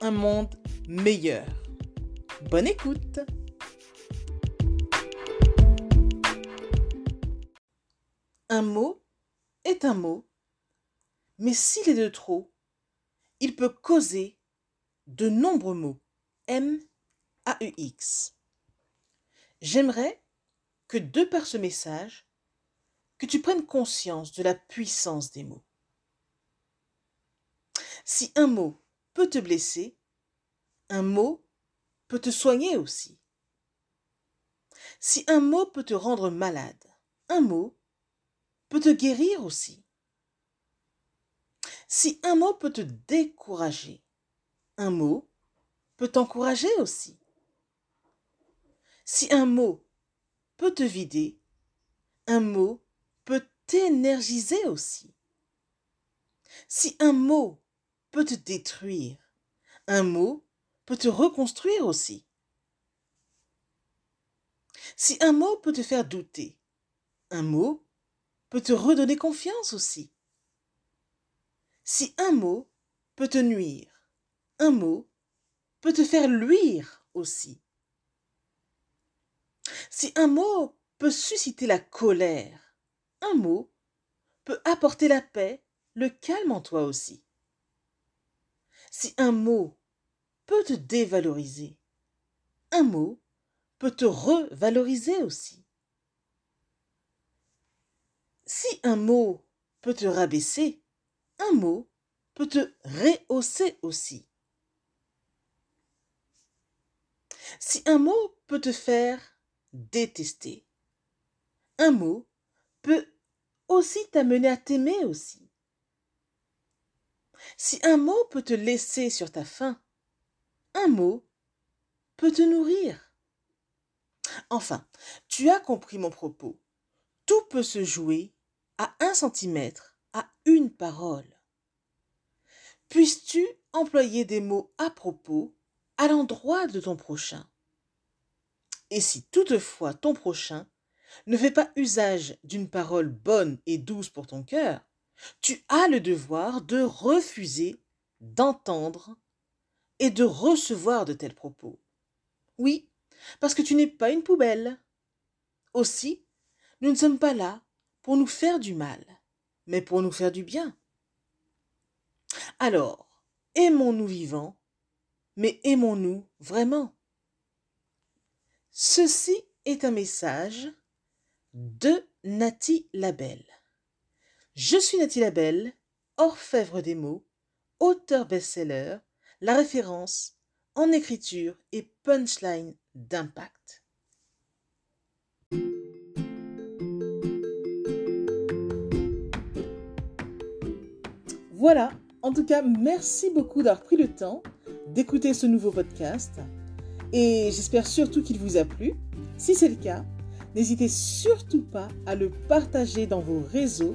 un monde meilleur. Bonne écoute Un mot est un mot, mais s'il est de trop, il peut causer de nombreux mots. M AUX. J'aimerais que de par ce message, que tu prennes conscience de la puissance des mots. Si un mot peut te blesser, un mot peut te soigner aussi. Si un mot peut te rendre malade, un mot peut te guérir aussi. Si un mot peut te décourager, un mot peut t'encourager aussi. Si un mot peut te vider, un mot peut t'énergiser aussi. Si un mot peut te détruire, un mot peut te reconstruire aussi. Si un mot peut te faire douter, un mot peut te redonner confiance aussi. Si un mot peut te nuire, un mot peut te faire luire aussi. Si un mot peut susciter la colère, un mot peut apporter la paix, le calme en toi aussi. Si un mot peut te dévaloriser, un mot peut te revaloriser aussi. Si un mot peut te rabaisser, un mot peut te rehausser aussi. Si un mot peut te faire détester. Un mot peut aussi t'amener à t'aimer aussi. Si un mot peut te laisser sur ta faim, un mot peut te nourrir. Enfin, tu as compris mon propos. Tout peut se jouer à un centimètre, à une parole. Puisses-tu employer des mots à propos à l'endroit de ton prochain? Et si toutefois ton prochain ne fait pas usage d'une parole bonne et douce pour ton cœur, tu as le devoir de refuser d'entendre et de recevoir de tels propos. Oui, parce que tu n'es pas une poubelle. Aussi, nous ne sommes pas là pour nous faire du mal, mais pour nous faire du bien. Alors, aimons-nous vivants, mais aimons-nous vraiment? Ceci est un message de Nati Labelle. Je suis Nati Labelle, orfèvre des mots, auteur best-seller, la référence en écriture et punchline d'impact. Voilà, en tout cas, merci beaucoup d'avoir pris le temps d'écouter ce nouveau podcast. Et j'espère surtout qu'il vous a plu. Si c'est le cas, n'hésitez surtout pas à le partager dans vos réseaux,